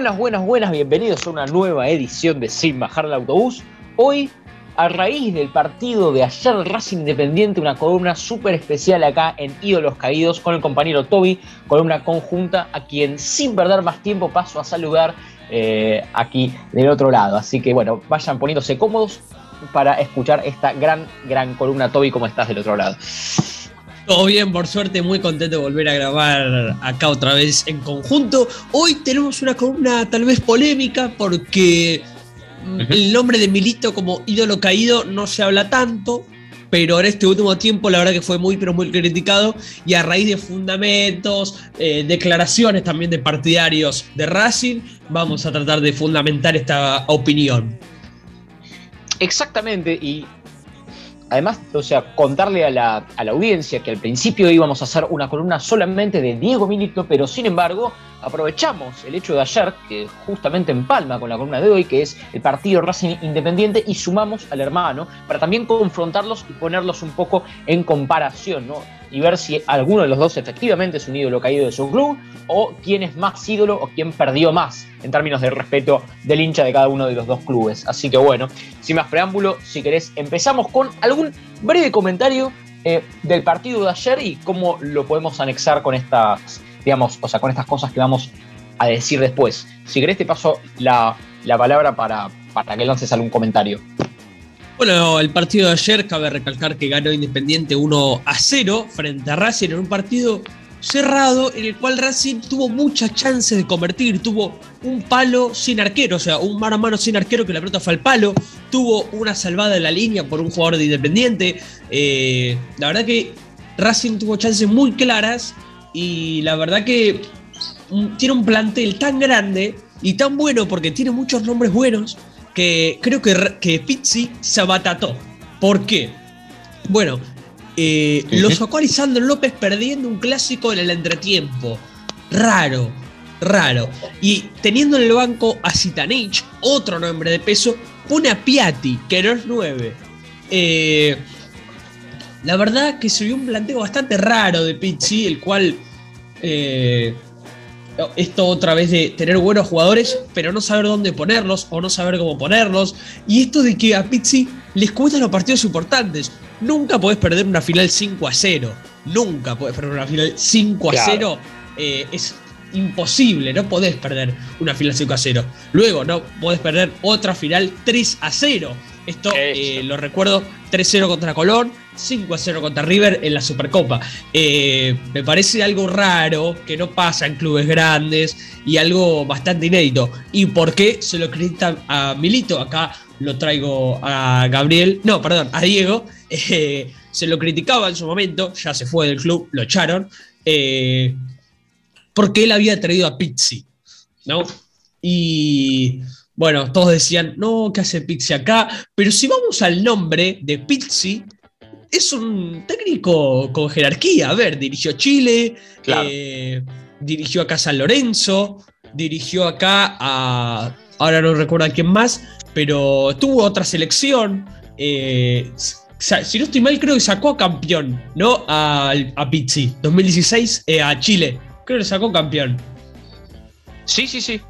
Buenas, buenas, buenas, bienvenidos a una nueva edición de Sin Bajar el Autobús. Hoy, a raíz del partido de ayer Racing Independiente, una columna súper especial acá en Ídolos Caídos con el compañero Toby, columna conjunta a quien sin perder más tiempo paso a saludar eh, aquí del otro lado. Así que bueno, vayan poniéndose cómodos para escuchar esta gran, gran columna. Toby, ¿cómo estás del otro lado? Todo bien, por suerte, muy contento de volver a grabar acá otra vez en conjunto. Hoy tenemos una columna tal vez polémica porque el nombre de Milito como ídolo caído no se habla tanto, pero en este último tiempo la verdad que fue muy, pero muy criticado y a raíz de fundamentos, eh, declaraciones también de partidarios de Racing, vamos a tratar de fundamentar esta opinión. Exactamente, y además, o sea, contarle a la, audiencia que al principio íbamos a hacer una columna solamente de Diego Milito, pero sin embargo aprovechamos el hecho de ayer, que justamente empalma con la columna de hoy, que es el partido Racing Independiente, y sumamos al hermano para también confrontarlos y ponerlos un poco en comparación, ¿no? Y ver si alguno de los dos efectivamente es un ídolo caído de su club, o quién es más ídolo o quién perdió más en términos de respeto del hincha de cada uno de los dos clubes. Así que bueno, sin más preámbulo, si querés, empezamos con algún breve comentario eh, del partido de ayer y cómo lo podemos anexar con estas digamos, o sea, con estas cosas que vamos a decir después. Si querés te paso la, palabra para, para que lances algún comentario. Bueno, el partido de ayer cabe recalcar que ganó Independiente 1 a 0 frente a Racing en un partido cerrado en el cual Racing tuvo muchas chances de convertir, tuvo un palo sin arquero, o sea, un mano a mano sin arquero que la pelota fue al palo, tuvo una salvada en la línea por un jugador de Independiente. Eh, la verdad que Racing tuvo chances muy claras y la verdad que tiene un plantel tan grande y tan bueno porque tiene muchos nombres buenos que creo que, que Pizzi se abatató. ¿Por qué? Bueno, eh, lo sacó Lisandro López perdiendo un clásico en el entretiempo. Raro, raro. Y teniendo en el banco a Zitanich, otro nombre de peso, pone a Piatti, que no es 9. Eh, la verdad que se vio un planteo bastante raro de Pizzi, el cual eh, esto otra vez de tener buenos jugadores, pero no saber dónde ponerlos o no saber cómo ponerlos. Y esto de que a Pizzi les cuestan los partidos importantes. Nunca podés perder una final 5 a 0. Nunca podés perder una final 5 a 0. Eh, es imposible, no podés perder una final 5 a 0. Luego, no podés perder otra final 3 a 0. Esto eh, lo recuerdo 3-0 contra Colón, 5-0 contra River en la Supercopa. Eh, me parece algo raro que no pasa en clubes grandes y algo bastante inédito. ¿Y por qué se lo acreditan a Milito? Acá lo traigo a Gabriel, no, perdón, a Diego. Eh, se lo criticaba en su momento, ya se fue del club, lo echaron, porque él había traído a Pizzi, ¿no? Y bueno, todos decían, no, ¿qué hace Pizzi acá? Pero si vamos al nombre de Pizzi, es un técnico con jerarquía. A ver, dirigió Chile, eh, dirigió acá a San Lorenzo, dirigió acá a. Ahora no recuerdo a quién más, pero tuvo otra selección. Eh, si no estoy mal, creo que sacó campeón, ¿no? A, a Pizzi, 2016, eh, a Chile. Creo que sacó campeón. Sí, sí, sí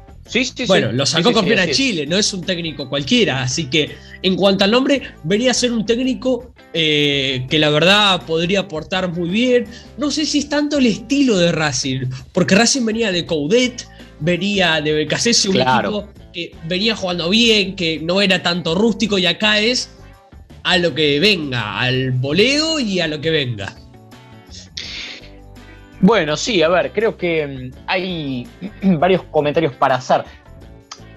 bueno, lo sacó campeón a Chile, no es un técnico cualquiera, así que en cuanto al nombre, venía a ser un técnico eh, que la verdad podría aportar muy bien. No sé si es tanto el estilo de Racing, porque Racing venía de Coudet, venía de Becasese, un equipo que venía jugando bien, que no era tanto rústico, y acá es a lo que venga, al voleo y a lo que venga. Bueno, sí, a ver, creo que mm, hay varios comentarios para hacer.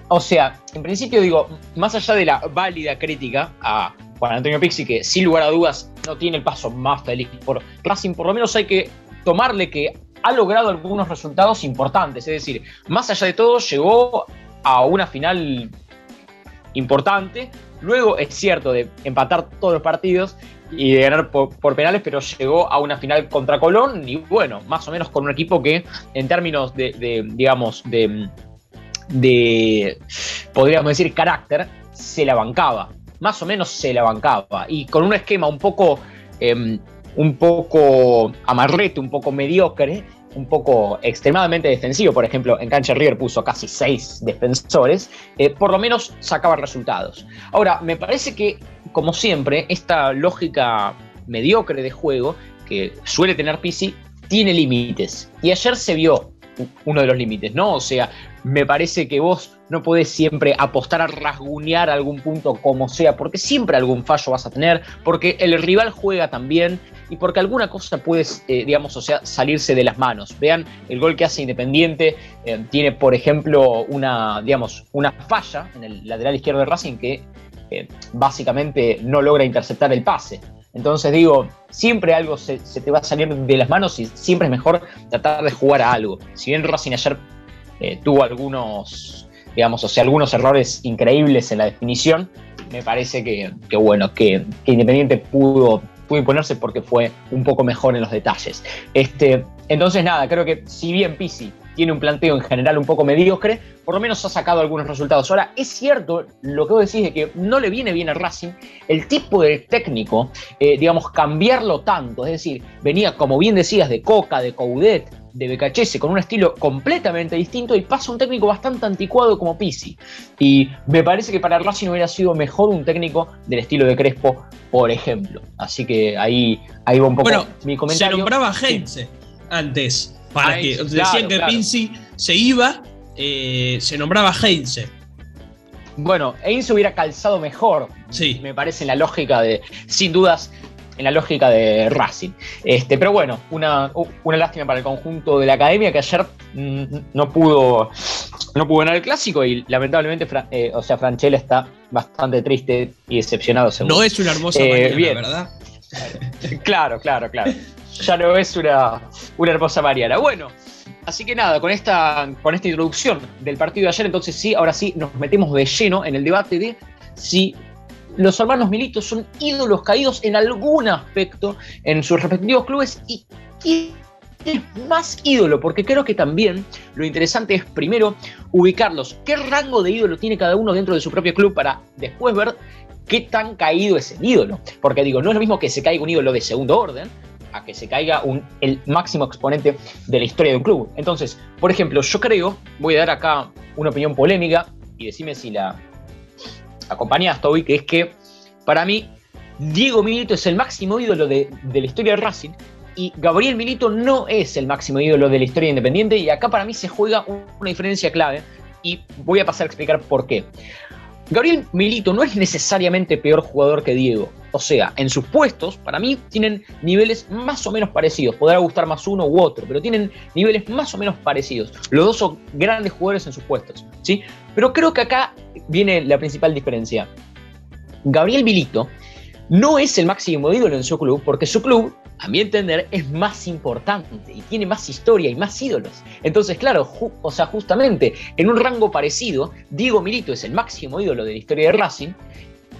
O sea, en principio digo, más allá de la válida crítica a Juan Antonio Pixi, que sin lugar a dudas no tiene el paso más feliz por Racing, por lo menos hay que tomarle que ha logrado algunos resultados importantes. Es decir, más allá de todo, llegó a una final importante. Luego es cierto de empatar todos los partidos y de ganar por, penales, pero llegó a una final contra Colón y bueno, más o menos con un equipo que en términos de, digamos, de, podríamos decir, carácter, se la bancaba. Más o menos se la bancaba. Y con un esquema un poco, em, un poco amarrete, un poco mediocre, un poco extremadamente defensivo, por ejemplo, en cancha River puso casi seis defensores, eh, por lo menos sacaba resultados. Ahora, me parece que, como siempre, esta lógica mediocre de juego que suele tener Pisi tiene límites. Y ayer se vio uno de los límites, ¿no? O sea, me parece que vos no podés siempre apostar a rasguñar algún punto como sea, porque siempre algún fallo vas a tener, porque el rival juega también y porque alguna cosa puede, eh, digamos, o sea, salirse de las manos. Vean, el gol que hace Independiente eh, tiene, por ejemplo, una, digamos, una falla en el lateral izquierdo de Racing que eh, básicamente no logra interceptar el pase. Entonces digo, siempre algo se, te va a salir de las manos y siempre es mejor tratar de jugar a algo. Si bien Racing ayer eh, tuvo algunos, digamos, o sea, algunos errores increíbles en la definición, me parece que, bueno, que, Independiente pudo, pudo imponerse porque fue un poco mejor en los detalles. Este, entonces nada, creo que si bien Pisi tiene un planteo en general un poco mediocre, por lo menos ha sacado algunos resultados. Ahora, es cierto lo que vos decís de que no le viene bien a Racing el tipo de técnico, eh, digamos, cambiarlo tanto. Es decir, venía, como bien decías, de Coca, de Coudet, de Becachese, con un estilo completamente distinto y pasa un técnico bastante anticuado como Pisi. Y me parece que para Racing hubiera sido mejor un técnico del estilo de Crespo, por ejemplo. Así que ahí, ahí va un poco mi comentario. Se nombraba Heinze antes. Para que decían que Pinci se iba, eh, se nombraba Heinze. Bueno, Heinze hubiera calzado mejor, sí. me parece, en la lógica de, sin dudas, en la lógica de Racing. Este, pero bueno, una, una lástima para el conjunto de la academia que ayer mm, no pudo no pudo ganar el clásico y lamentablemente, eh, o sea, Franchella está bastante triste y decepcionado. No es una hermosa eh, ¿verdad? Claro, claro, claro ya no es una, una hermosa Mariana. Bueno, así que nada, con esta, con esta introducción del partido de ayer, entonces sí, ahora sí nos metemos de lleno en el debate de si los hermanos Militos son ídolos caídos en algún aspecto en sus respectivos clubes y quién es más ídolo, porque creo que también lo interesante es primero ubicarlos, qué rango de ídolo tiene cada uno dentro de su propio club para después ver qué tan caído es el ídolo. Porque digo, no es lo mismo que se caiga un ídolo de segundo orden, a que se caiga el máximo exponente de la historia de un club. Entonces, por ejemplo, yo creo, voy a dar acá una opinión polémica y decime si la acompañas, Toby, que es que para mí Diego Milito es el máximo ídolo de, de la historia de Racing y Gabriel Milito no es el máximo ídolo de la historia independiente y acá para mí se juega una diferencia clave y voy a pasar a explicar por qué. Gabriel Milito no es necesariamente peor jugador que Diego. O sea, en sus puestos, para mí, tienen niveles más o menos parecidos. Podrá gustar más uno u otro, pero tienen niveles más o menos parecidos. Los dos son grandes jugadores en sus puestos. ¿sí? Pero creo que acá viene la principal diferencia. Gabriel Milito no es el máximo ídolo en su club porque su club a mi entender, es más importante y tiene más historia y más ídolos. Entonces, claro, o sea, justamente en un rango parecido, Diego Milito es el máximo ídolo de la historia de Racing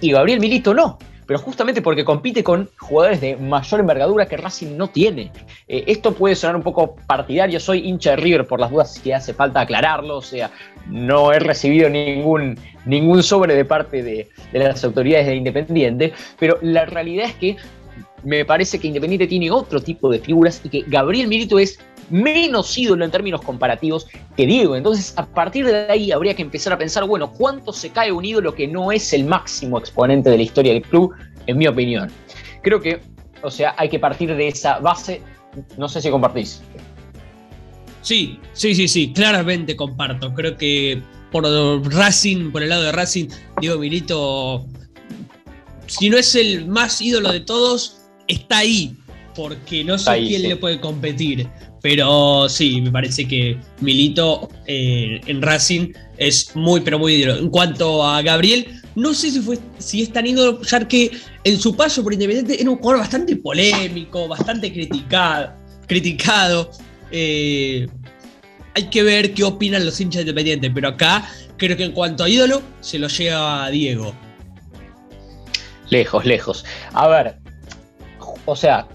y Gabriel Milito no. Pero justamente porque compite con jugadores de mayor envergadura que Racing no tiene. Eh, esto puede sonar un poco partidario. Soy hincha de River por las dudas que hace falta aclararlo. O sea, no he recibido ningún, ningún sobre de parte de, de las autoridades de Independiente. Pero la realidad es que me parece que Independiente tiene otro tipo de figuras y que Gabriel Milito es menos ídolo en términos comparativos que Diego. Entonces, a partir de ahí habría que empezar a pensar, bueno, ¿cuánto se cae un ídolo que no es el máximo exponente de la historia del club? En mi opinión. Creo que, o sea, hay que partir de esa base. No sé si compartís. Sí, sí, sí, sí, claramente comparto. Creo que por Racing, por el lado de Racing, Diego Milito, si no es el más ídolo de todos, está ahí, porque no sé quién le puede competir. Pero sí, me parece que Milito eh, en Racing es muy, pero muy ídolo. En cuanto a Gabriel, no sé si, fue, si es tan ídolo, ya que en su paso por Independiente era un jugador bastante polémico, bastante criticado. criticado. Eh, hay que ver qué opinan los hinchas de Independiente, pero acá creo que en cuanto a ídolo, se lo lleva a Diego. Lejos, lejos. A ver, o sea,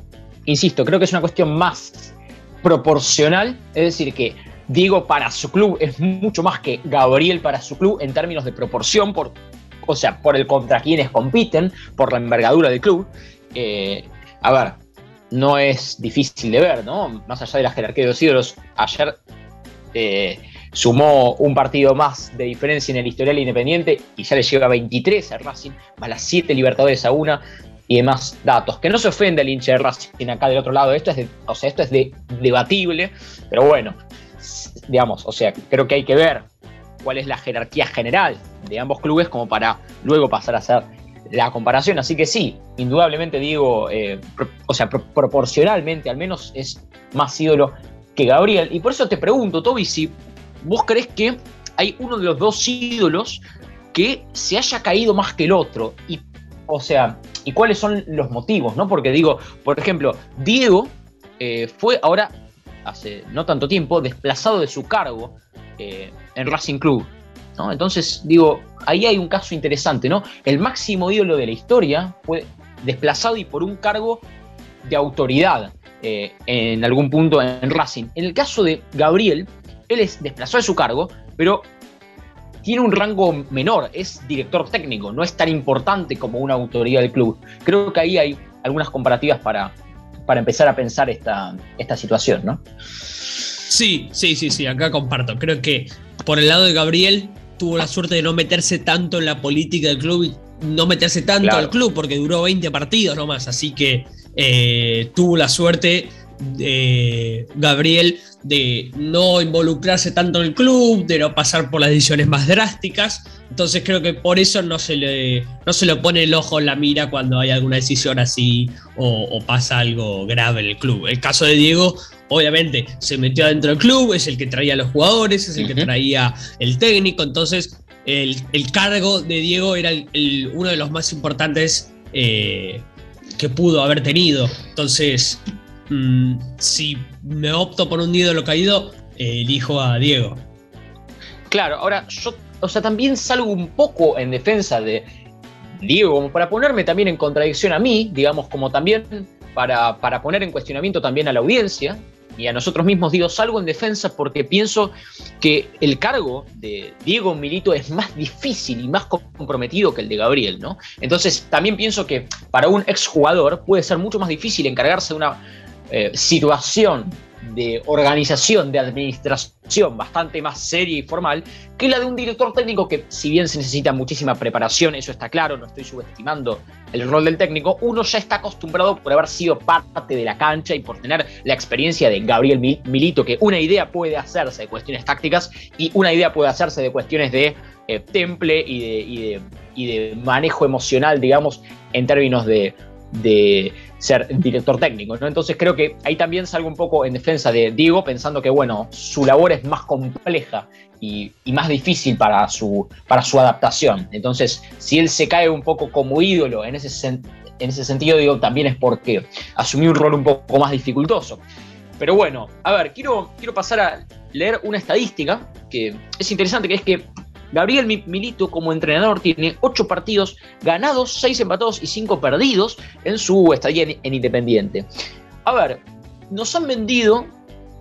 insisto, creo que es una cuestión más proporcional, es decir, que Diego para su club es mucho más que Gabriel para su club en términos de proporción, por, o sea, por el contra quienes compiten, por la envergadura del club. Eh, a ver, no es difícil de ver, ¿no? Más allá de la jerarquía de los ídolos, ayer eh, sumó un partido más de diferencia en el historial independiente y ya le llega a 23 a Racing, más las 7 Libertadores a una y demás datos. Que no se ofende el hincha de Racing acá del otro lado, esto es, o sea, esto es debatible, pero bueno, digamos, o sea, creo que hay que ver cuál es la jerarquía general de ambos clubes como para luego pasar a hacer la comparación. Así que sí, indudablemente digo, eh, o sea, proporcionalmente al menos es más ídolo que Gabriel. Y por eso te pregunto, Toby, si vos crees que hay uno de los dos ídolos que se haya caído más que el otro. Y, o sea, ¿y cuáles son los motivos? ¿no? Porque digo, por ejemplo, Diego eh, fue ahora, hace no tanto tiempo, desplazado de su cargo eh, en Racing Club. ¿no? Entonces, digo, ahí hay un caso interesante, ¿no? El máximo ídolo de la historia fue desplazado y por un cargo de autoridad eh, en algún punto en Racing. En el caso de Gabriel, él es desplazado de su cargo, pero tiene un rango menor, es director técnico, no es tan importante como una autoridad del club. Creo que ahí hay algunas comparativas para, para empezar a pensar esta, esta situación, ¿no? Sí, sí, sí, sí, acá comparto. Creo que por el lado de Gabriel tuvo la suerte de no meterse tanto en la política del club y no meterse tanto al club porque duró 20 partidos nomás, así que eh, tuvo la suerte de Gabriel de no involucrarse tanto en el club, de no pasar por las decisiones más drásticas. Entonces creo que por eso no se le, no se le pone el ojo en la mira cuando hay alguna decisión así o, pasa algo grave en el club. El caso de Diego, obviamente, se metió adentro del club, es el que traía a los jugadores, es el que traía el técnico. Entonces el, cargo de Diego era uno de los más importantes eh, que pudo haber tenido. Entonces Mm, si me opto por un ídolo caído, elijo a Diego. Claro, ahora yo, o sea, también salgo un poco en defensa de Diego, como para ponerme también en contradicción a mí, digamos, como también para, para poner en cuestionamiento también a la audiencia, y a nosotros mismos digo, salgo en defensa porque pienso que el cargo de Diego Milito es más difícil y más comprometido que el de Gabriel, ¿no? Entonces también pienso que para un exjugador puede ser mucho más difícil encargarse de una eh, situación de organización, de administración bastante más seria y formal que la de un director técnico que si bien se necesita muchísima preparación, eso está claro, no estoy subestimando el rol del técnico, uno ya está acostumbrado por haber sido parte de la cancha y por tener la experiencia de Gabriel Milito, que una idea puede hacerse de cuestiones tácticas y una idea puede hacerse de cuestiones de eh, temple y y de manejo emocional, digamos, en términos de de ser director técnico. Entonces creo que ahí también salgo un poco en defensa de Diego, pensando que bueno, su labor es más compleja y, más difícil para su, para su adaptación. Entonces, si él se cae un poco como ídolo en ese, en ese sentido, digo, también es porque asumió un rol un poco más dificultoso. Pero bueno, a ver, quiero, quiero pasar a leer una estadística que es interesante, que es que Gabriel Milito como entrenador tiene 8 partidos ganados, 6 empatados y 5 perdidos en su estadía en, Independiente. A ver, nos han vendido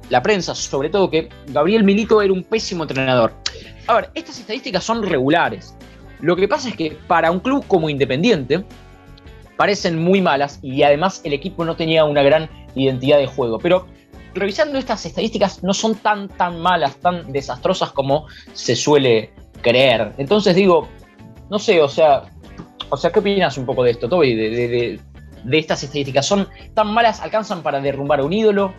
la prensa, sobre todo, que Gabriel Milito era un pésimo entrenador. A ver, estas estadísticas son regulares. Lo que pasa es que para un club como Independiente parecen muy malas y además el equipo no tenía una gran identidad de juego. Pero revisando estas estadísticas no son tan tan malas, tan desastrosas como se suele creer. Entonces digo, no sé, o sea, o sea, ¿qué opinas un poco de esto, Toby? De, estas estadísticas. ¿Son tan malas? ¿Alcanzan para derrumbar a un ídolo?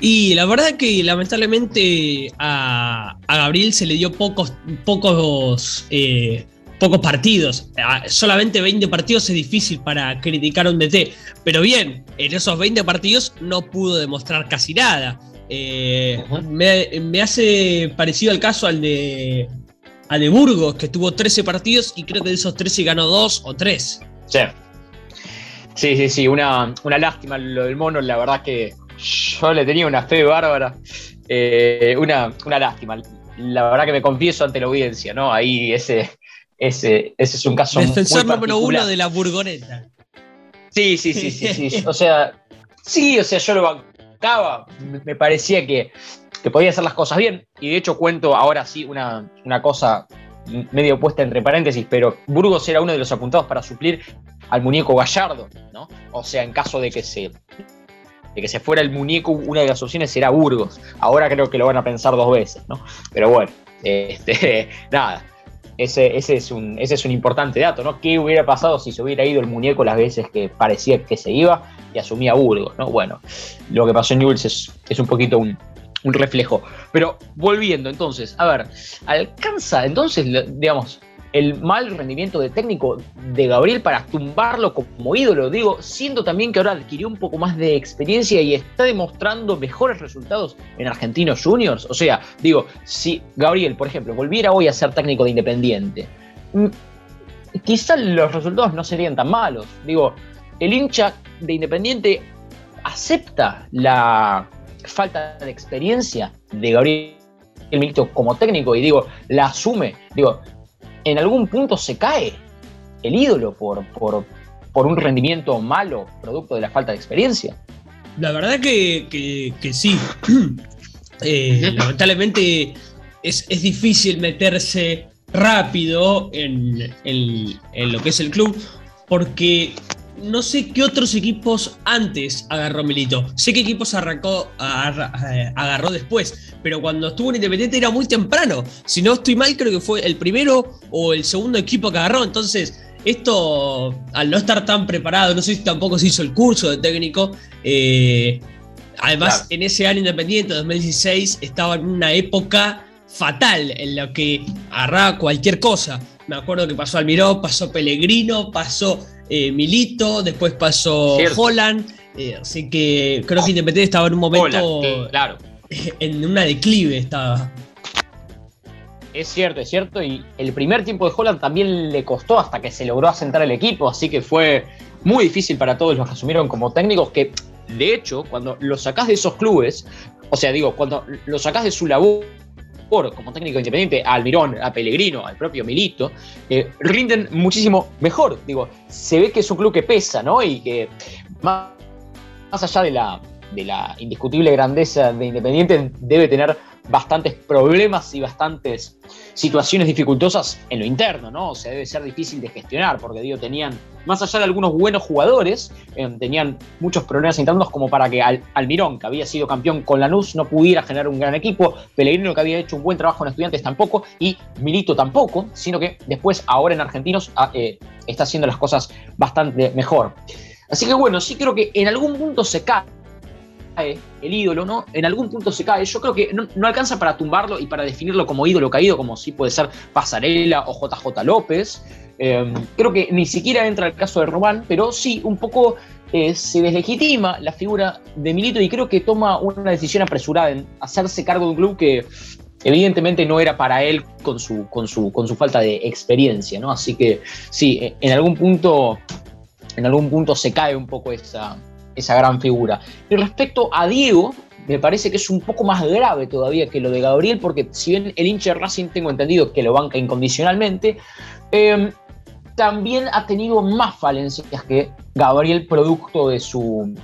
Y la verdad que lamentablemente a, Gabriel se le dio pocos, pocos, eh, pocos partidos. Solamente 20 partidos es difícil para criticar a un DT. Pero bien, en esos 20 partidos no pudo demostrar casi nada. Eh, me, hace parecido al caso al de, al de Burgos, que tuvo 13 partidos y creo que de esos 13 ganó 2 o 3. Sí. Sí, sí, sí, una, una lástima lo del mono, la verdad que yo le tenía una fe bárbara. Eh, una, una lástima. La verdad que me confieso ante la audiencia, ¿no? Ahí ese, ese, ese es un caso. Defensor número uno de la Burgoneta. Sí, sí, sí, sí, sí. O sea, sí, o sea, yo lo me parecía que, podía hacer las cosas bien. Y de hecho cuento ahora sí una, una cosa medio puesta entre paréntesis, pero Burgos era uno de los apuntados para suplir al muñeco Gallardo, ¿no? O sea, en caso de que se de que se fuera el muñeco, una de las opciones era Burgos. Ahora creo que lo van a pensar dos veces, ¿no? Pero bueno, este, nada. Ese, ese, es un, ese es un importante dato, ¿no? ¿Qué hubiera pasado si se hubiera ido el muñeco las veces que parecía que se iba y asumía Burgos, ¿no? Bueno, lo que pasó en Newell's es, es un poquito un, un reflejo. Pero volviendo entonces, a ver, alcanza entonces, digamos, el mal rendimiento de técnico de Gabriel para tumbarlo como ídolo, digo, siendo también que ahora adquirió un poco más de experiencia y está demostrando mejores resultados en Argentinos Juniors. O sea, digo, si Gabriel, por ejemplo, volviera hoy a ser técnico de Independiente, mm, quizás los resultados no serían tan malos. Digo, el hincha de Independiente acepta la falta de experiencia de Gabriel Milito como técnico y digo, la asume. Digo, en algún punto se cae el ídolo por, por, un rendimiento malo, producto de la falta de experiencia. La verdad que, sí. Eh, lamentablemente es, difícil meterse rápido en, en, lo que es el club porque no sé qué otros equipos antes agarró Milito. Sé qué equipos arrancó, eh, agarró después, pero cuando estuvo en Independiente era muy temprano. Si no estoy mal, creo que fue el primero o el segundo equipo que agarró. Entonces, esto, al no estar tan preparado, no sé si tampoco se hizo el curso de técnico. Eh, además, en ese año Independiente, 2016, estaba en una época fatal en la que agarraba cualquier cosa. Me acuerdo que pasó Almiró, pasó Pellegrino, pasó eh, Milito, después pasó Holland. Eh, así que creo que Independiente estaba en un momento. claro. En una declive estaba. Es cierto, es cierto. Y el primer tiempo de Holland también le costó hasta que se logró asentar el equipo. Así que fue muy difícil para todos los que asumieron como técnicos. Que de hecho, cuando lo sacás de esos clubes, o sea, digo, cuando lo sacás de su labor como técnico independiente a Almirón, a Pellegrino, al propio Milito, eh, rinden muchísimo mejor. Digo, se ve que es un club que pesa, ¿no? Y que más, más allá de la, de la indiscutible grandeza de Independiente, debe tener bastantes problemas y bastantes situaciones dificultosas en lo interno, ¿no? O sea, debe ser difícil de gestionar, porque digo, tenían, más allá de algunos buenos jugadores, eh, tenían muchos problemas internos como para que Almirón, que había sido campeón con Lanús, no pudiera generar un gran equipo, Pellegrino, que había hecho un buen trabajo en estudiantes, tampoco, y Milito tampoco, sino que después, ahora en Argentinos, ah, eh, está haciendo las cosas bastante mejor. Así que bueno, sí creo que en algún punto se cae el ídolo, ¿no? En algún punto se cae. Yo creo que no, alcanza para tumbarlo y para definirlo como ídolo caído, como si puede ser Pasarela o JJ López. Em, creo que ni siquiera entra el caso de Román, pero sí un poco eh, se deslegitima la figura de Milito y creo que toma una decisión apresurada en hacerse cargo de un club que evidentemente no era para él con su, con su, con su falta de experiencia, ¿no? Así que sí, en algún punto, en algún punto se cae un poco esa, esa gran figura. Y respecto a Diego, me parece que es un poco más grave todavía que lo de Gabriel, porque si bien el hincha Racing tengo entendido que lo banca incondicionalmente, em, también ha tenido más falencias que Gabriel, producto de su,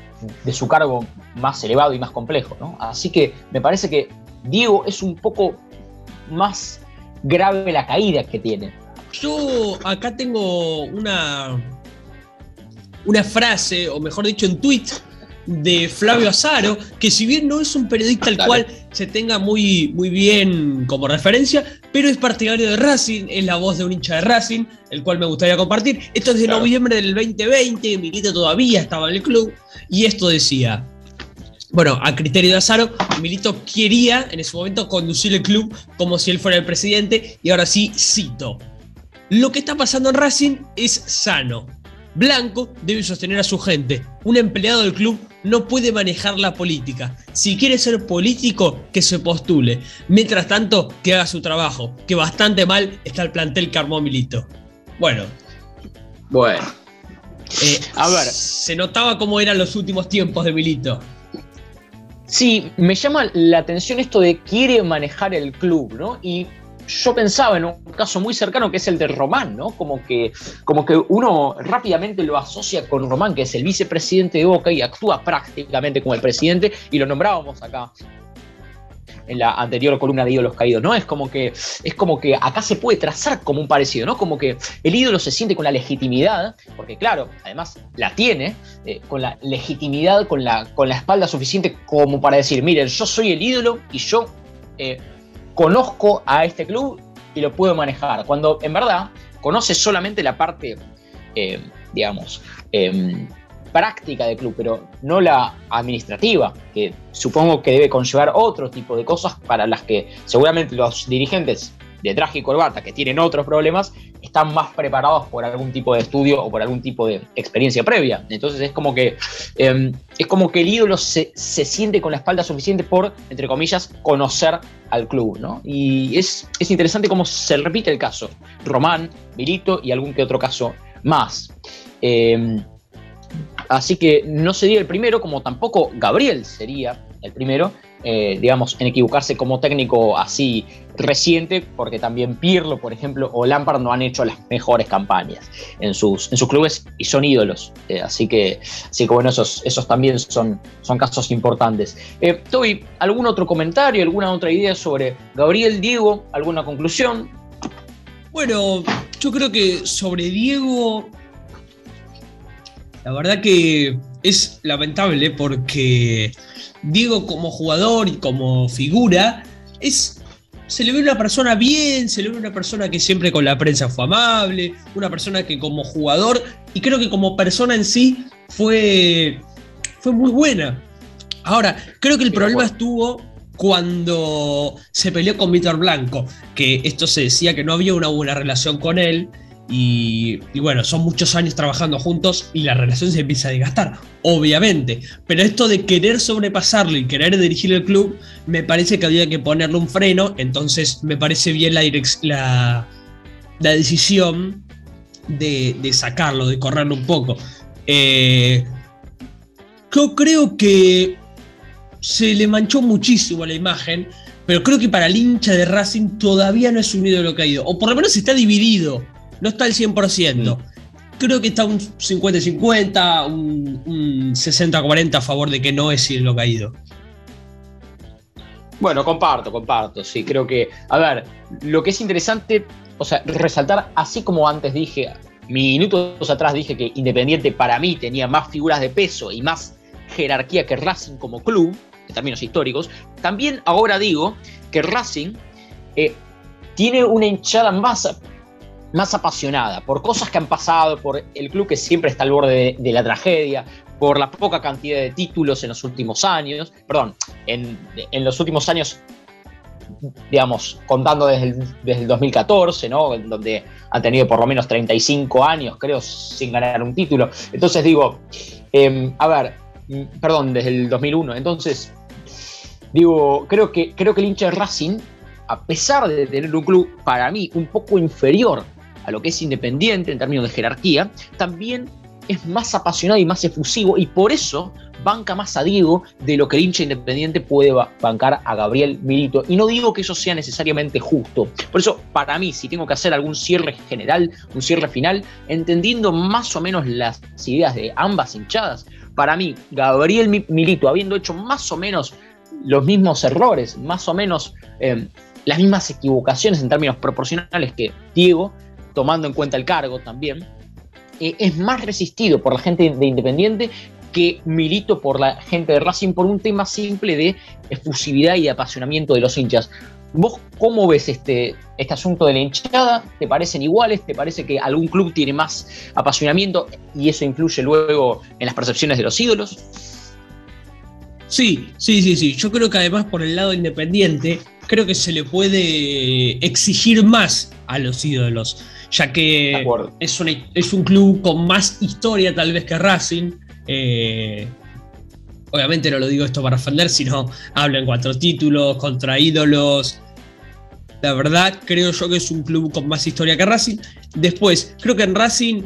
de su cargo más elevado y más complejo. Así que me parece que Diego es un poco más grave la caída que tiene. Yo acá tengo una, una frase, o mejor dicho, en tweet de Flavio Azaro, que si bien no es un periodista al cual se tenga muy, muy bien como referencia, pero es partidario de Racing, es la voz de un hincha de Racing, el cual me gustaría compartir. Esto es de noviembre del 2020, Milito todavía estaba en el club, y esto decía, bueno, a criterio de Azaro, Milito quería en ese momento conducir el club como si él fuera el presidente, y ahora sí, cito. Lo que está pasando en Racing es sano. Blanco debe sostener a su gente. Un empleado del club no puede manejar la política. Si quiere ser político, que se postule. Mientras tanto, que haga su trabajo, que bastante mal está el plantel que armó Milito. Bueno. Bueno. Eh, a ver. Se notaba cómo eran los últimos tiempos de Milito. Sí, me llama la atención esto de quiere manejar el club, ¿no? Y yo pensaba en un caso muy cercano que es el de Román, ¿no? Como que, como que uno rápidamente lo asocia con Román, que es el vicepresidente de Boca y actúa prácticamente como el presidente, y lo nombrábamos acá en la anterior columna de ídolos caídos, ¿no? Es como que, es como que acá se puede trazar como un parecido, ¿no? Como que el ídolo se siente con la legitimidad, porque claro, además la tiene, eh, con la legitimidad, con la, con la espalda suficiente como para decir, miren, yo soy el ídolo y yo eh, conozco a este club y lo puedo manejar. Cuando en verdad conoce solamente la parte, eh, digamos, em, práctica del club, pero no la administrativa, que supongo que debe conllevar otro tipo de cosas para las que seguramente los dirigentes de traje y corbata que tienen otros problemas están más preparados por algún tipo de estudio o por algún tipo de experiencia previa. Entonces es como que, em, es como que el ídolo se, siente con la espalda suficiente por, entre comillas, conocer al club. ¿no? Y es, es interesante cómo se repite el caso. Román, Milito y algún que otro caso más. Em, Así que no sería el primero, como tampoco Gabriel sería el primero, eh, digamos, en equivocarse como técnico así reciente, porque también Pirlo, por ejemplo, o Lampard no han hecho las mejores campañas en sus, en sus clubes y son ídolos. Eh, así, que, así que, bueno, esos, esos también son, son casos importantes. Eh, Toby, ¿algún otro comentario, alguna otra idea sobre Gabriel, Diego? ¿Alguna conclusión? Bueno, yo creo que sobre Diego la verdad que es lamentable porque Diego como jugador y como figura es se le ve una persona bien, se le ve una persona que siempre con la prensa fue amable, una persona que como jugador y creo que como persona en sí fue, fue muy buena. Ahora, creo que el problema estuvo cuando se peleó con Víctor Blanco, que esto se decía que no había una buena relación con él y, bueno, son muchos años trabajando juntos y la relación se empieza a desgastar, obviamente. Pero esto de querer sobrepasarlo y querer dirigir el club, me parece que había que ponerle un freno. Entonces me parece bien la, la, decisión de, sacarlo, de correrlo un poco. Eh, yo creo que se le manchó muchísimo la imagen, pero creo que para el hincha de Racing todavía no es un ídolo caído, o por lo menos está dividido no está al 100%. Creo que está un 50-50, un, 60-40 a favor de que no es lo caído. Bueno, comparto, comparto, sí, creo que, a ver, lo que es interesante, o sea, resaltar, así como antes dije, minutos atrás dije que Independiente para mí tenía más figuras de peso y más jerarquía que Racing como club, en términos históricos, también ahora digo que Racing eh, tiene una hinchada más más apasionada por cosas que han pasado, por el club que siempre está al borde de, la tragedia, por la poca cantidad de títulos en los últimos años, perdón, en, los últimos años, digamos, contando desde el, desde el 2014, ¿no? Donde han tenido por lo menos 35 años, creo, sin ganar un título. Entonces digo, em, a ver, mm, perdón, desde el 2001. Entonces, digo, creo que, creo que el hincha de Racing, a pesar de tener un club para mí un poco inferior a lo que es independiente en términos de jerarquía, también es más apasionado y más efusivo y por eso banca más a Diego de lo que el hincha independiente puede bancar a Gabriel Milito. Y no digo que eso sea necesariamente justo. Por eso, para mí, si tengo que hacer algún cierre general, un cierre final, entendiendo más o menos las ideas de ambas hinchadas, para mí, Gabriel Milito, habiendo hecho más o menos los mismos errores, más o menos eh, las mismas equivocaciones en términos proporcionales que Diego, tomando en cuenta el cargo también, eh, es más resistido por la gente de Independiente que Milito por la gente de Racing por un tema simple de efusividad y apasionamiento de los hinchas. ¿Vos cómo ves este, este asunto de la hinchada? ¿Te parecen iguales? ¿Te parece que algún club tiene más apasionamiento y eso influye luego en las percepciones de los ídolos? Sí, sí, sí, sí. Yo creo que además por el lado independiente, creo que se le puede exigir más a los ídolos ya que es, es, un club con más historia tal vez que Racing. Eh, obviamente no lo digo esto para ofender, sino hablo en cuatro títulos, contra ídolos. La verdad, creo yo que es un club con más historia que Racing. Después, creo que en Racing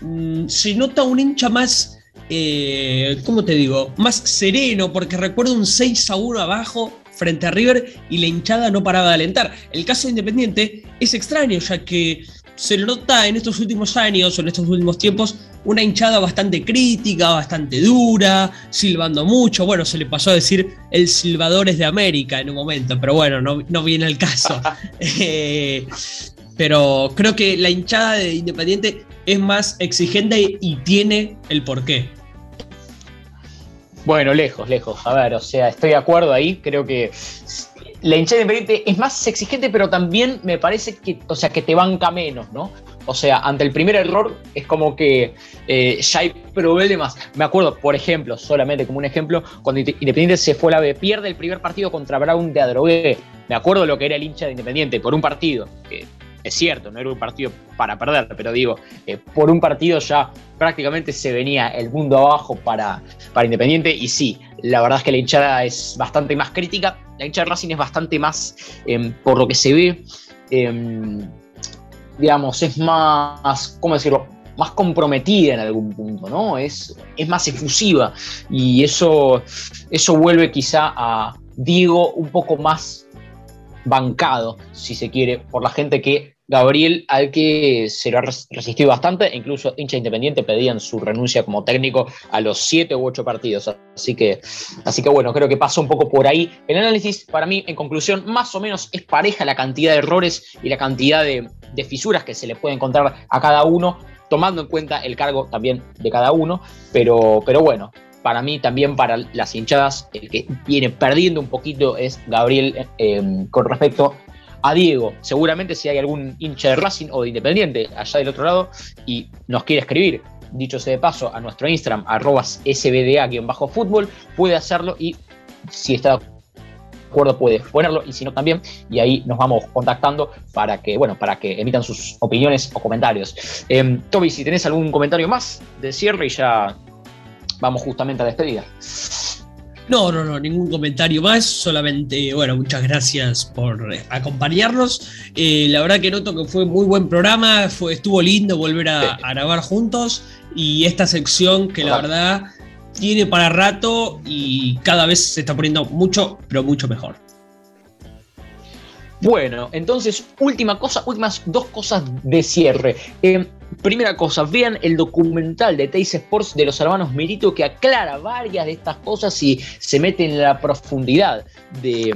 mm, se nota un hincha más, eh, ¿cómo te digo? Más sereno, porque recuerdo un 6 a 1 abajo frente a River y la hinchada no paraba de alentar. El caso de Independiente es extraño, ya que se nota en estos últimos años o en estos últimos tiempos una hinchada bastante crítica, bastante dura, silbando mucho. Bueno, se le pasó a decir el silbadores de América en un momento, pero bueno, no, viene el caso. Eh, pero creo que la hinchada de Independiente es más exigente y tiene el porqué. Bueno, lejos, lejos. A ver, o sea, estoy de acuerdo ahí. Creo que la hinchada independiente es más exigente, pero también me parece que, o sea, que te banca menos, ¿no? O sea, ante el primer error es como que eh, ya hay problemas. Me acuerdo, por ejemplo, solamente como un ejemplo, cuando Independiente se fue a la B, pierde el primer partido contra Brown de Adrogué. Me acuerdo lo que era el hincha de Independiente por un partido, que es cierto, no era un partido para perder, pero digo, eh, por un partido ya prácticamente se venía el mundo abajo para, para Independiente y sí, la verdad es que la hinchada es bastante más crítica, la hinchada Racing es bastante más, em, por lo que se ve, em, digamos, es más, ¿cómo decirlo? Más comprometida en algún punto, ¿no? Es, es más efusiva y eso, eso vuelve quizá a Diego un poco más bancado, si se quiere, por la gente que Gabriel, al que se lo ha resistido bastante, incluso hincha independiente pedían su renuncia como técnico a los siete u ocho partidos. Así que, así que bueno, creo que pasa un poco por ahí. El análisis, para mí, en conclusión, más o menos es pareja la cantidad de errores y la cantidad de, fisuras que se le puede encontrar a cada uno, tomando en cuenta el cargo también de cada uno. Pero, pero bueno, para mí también para las hinchadas, el que viene perdiendo un poquito es Gabriel eh, con respecto a Diego. Seguramente si hay algún hincha de Racing o de Independiente allá del otro lado y nos quiere escribir, dicho sea de paso, a nuestro Instagram, arroba sbda-fútbol, puede hacerlo y si está de acuerdo puede ponerlo y si no también. Y ahí nos vamos contactando para que bueno para que emitan sus opiniones o comentarios. Eh, Toby si tenés algún comentario más de cierre y ya vamos justamente a despedida no, no, no, ningún comentario más. Solamente, bueno, muchas gracias por acompañarnos. Eh, la verdad que noto que fue muy buen programa, fue, estuvo lindo volver a, grabar juntos y esta sección que la verdad tiene para rato y cada vez se está poniendo mucho, pero mucho mejor. Bueno, entonces, última cosa, últimas dos cosas de cierre. Eh, primera cosa, vean el documental de Teis Sports de los hermanos Merito que aclara varias de estas cosas y se mete en la profundidad de,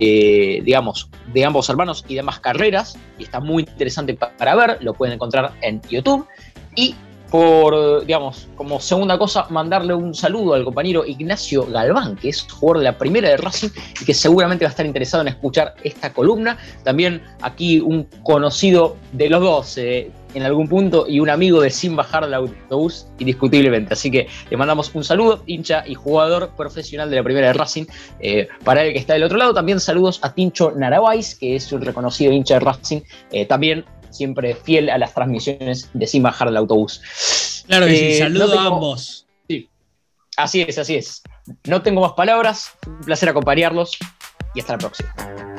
eh, digamos, de ambos hermanos y de ambas carreras. Y está muy interesante para ver, lo pueden encontrar en YouTube. Y por, digamos, como segunda cosa, mandarle un saludo al compañero Ignacio Galván, que es jugador de la primera de Racing y que seguramente va a estar interesado en escuchar esta columna. También aquí un conocido de los dos eh, en algún punto y un amigo de Sin Bajar del Autobús, indiscutiblemente. Así que le mandamos un saludo, hincha y jugador profesional de la primera de Racing. Eh, para el que está del otro lado, también saludos a Tincho Narabais, que es un reconocido hincha de Racing, eh, también siempre fiel a las transmisiones de Sin Bajar del Autobús. Claro que sí, eh, saludo a ambos. Sí, así es, así es. No tengo más palabras, un placer acompañarlos y hasta la próxima.